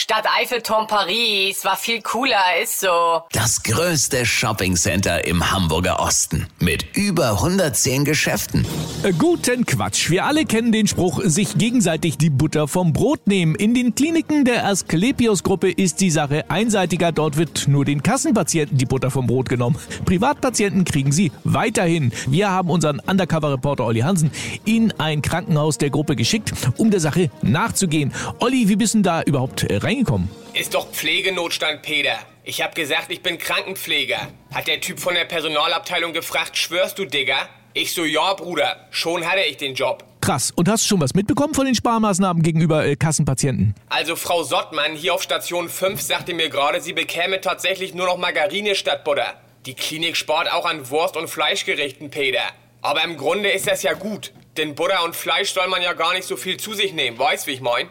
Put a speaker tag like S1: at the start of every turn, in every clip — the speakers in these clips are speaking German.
S1: Stadt Eiffelturm Paris war viel cooler, ist so.
S2: Das größte Shoppingcenter im Hamburger Osten mit über 110 Geschäften.
S3: Äh, Guten Quatsch. Wir alle kennen den Spruch, sich gegenseitig die Butter vom Brot nehmen. In den Kliniken der Asklepios-Gruppe ist die Sache einseitiger. Dort wird nur den Kassenpatienten die Butter vom Brot genommen. Privatpatienten kriegen sie weiterhin. Wir haben unseren Undercover-Reporter Olli Hansen in ein Krankenhaus der Gruppe geschickt, um der Sache nachzugehen. Olli, wie bist denn da überhaupt äh, reingekommen?
S4: Ist doch Pflegenotstand, Peter. Ich hab gesagt, ich bin Krankenpfleger. Hat der Typ von der Personalabteilung gefragt, schwörst du, Digga? Ich so, ja, Bruder. Schon hatte ich den Job.
S3: Krass. Und hast du schon was mitbekommen von den Sparmaßnahmen gegenüber äh, Kassenpatienten?
S4: Also Frau Sottmann hier auf Station 5 sagte mir gerade, sie bekäme tatsächlich nur noch Margarine statt Butter. Die Klinik spart auch an Wurst- und Fleischgerichten, Peter. Aber im Grunde ist das ja gut. Denn Butter und Fleisch soll man ja gar nicht so viel zu sich nehmen. Weißt, wie ich mein?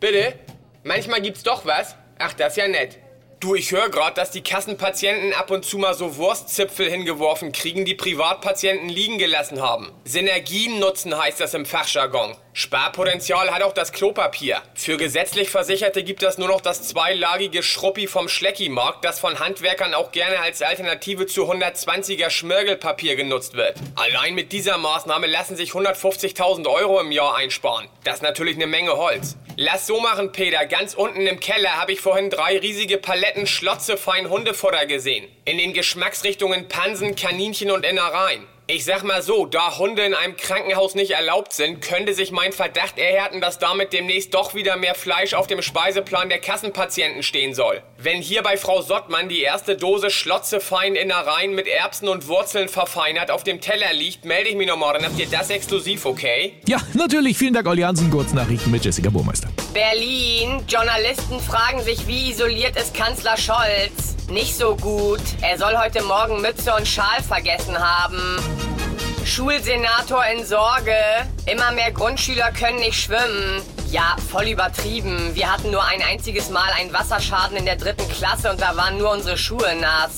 S4: Bitte? Manchmal gibt's doch was? Ach, das ist ja nett. Du, ich höre gerade, dass die Kassenpatienten ab und zu mal so Wurstzipfel hingeworfen kriegen, die Privatpatienten liegen gelassen haben. Synergien nutzen heißt das im Fachjargon. Sparpotenzial hat auch das Klopapier. Für gesetzlich Versicherte gibt es nur noch das zweilagige Schruppi vom Schleckimarkt, das von Handwerkern auch gerne als Alternative zu 120er Schmirgelpapier genutzt wird. Allein mit dieser Maßnahme lassen sich 150.000 Euro im Jahr einsparen. Das ist natürlich eine Menge Holz. Lass so machen, Peter. Ganz unten im Keller habe ich vorhin drei riesige Paletten schlotzefein Hundefutter gesehen. In den Geschmacksrichtungen Pansen, Kaninchen und Innereien. Ich sag mal so, da Hunde in einem Krankenhaus nicht erlaubt sind, könnte sich mein Verdacht erhärten, dass damit demnächst doch wieder mehr Fleisch auf dem Speiseplan der Kassenpatienten stehen soll. Wenn hier bei Frau Sottmann die erste Dose schlotzefein Innereien mit Erbsen und Wurzeln verfeinert auf dem Teller liegt, melde ich mich nochmal, dann habt ihr das exklusiv, okay?
S3: Ja, natürlich. Vielen Dank, Olli Hansen. Kurznachrichten mit Jessica Burmeister.
S1: Berlin. Journalisten fragen sich, wie isoliert ist Kanzler Scholz? Nicht so gut. Er soll heute Morgen Mütze und Schal vergessen haben. Schulsenator in Sorge. Immer mehr Grundschüler können nicht schwimmen. Ja, voll übertrieben. Wir hatten nur ein einziges Mal einen Wasserschaden in der dritten Klasse und da waren nur unsere Schuhe nass.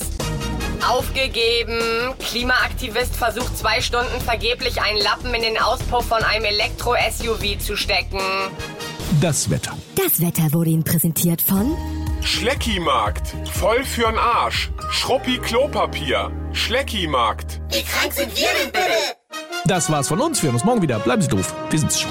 S1: Aufgegeben. Klimaaktivist versucht zwei Stunden vergeblich einen Lappen in den Auspuff von einem Elektro-SUV zu stecken.
S3: Das Wetter.
S5: Das Wetter wurde Ihnen präsentiert von
S6: Schleckimarkt. Voll für'n Arsch. Schruppi Klopapier. Schleckimarkt.
S3: Das war's von uns. Wir hören uns morgen wieder. Bleiben Sie doof. Wir sind's schon.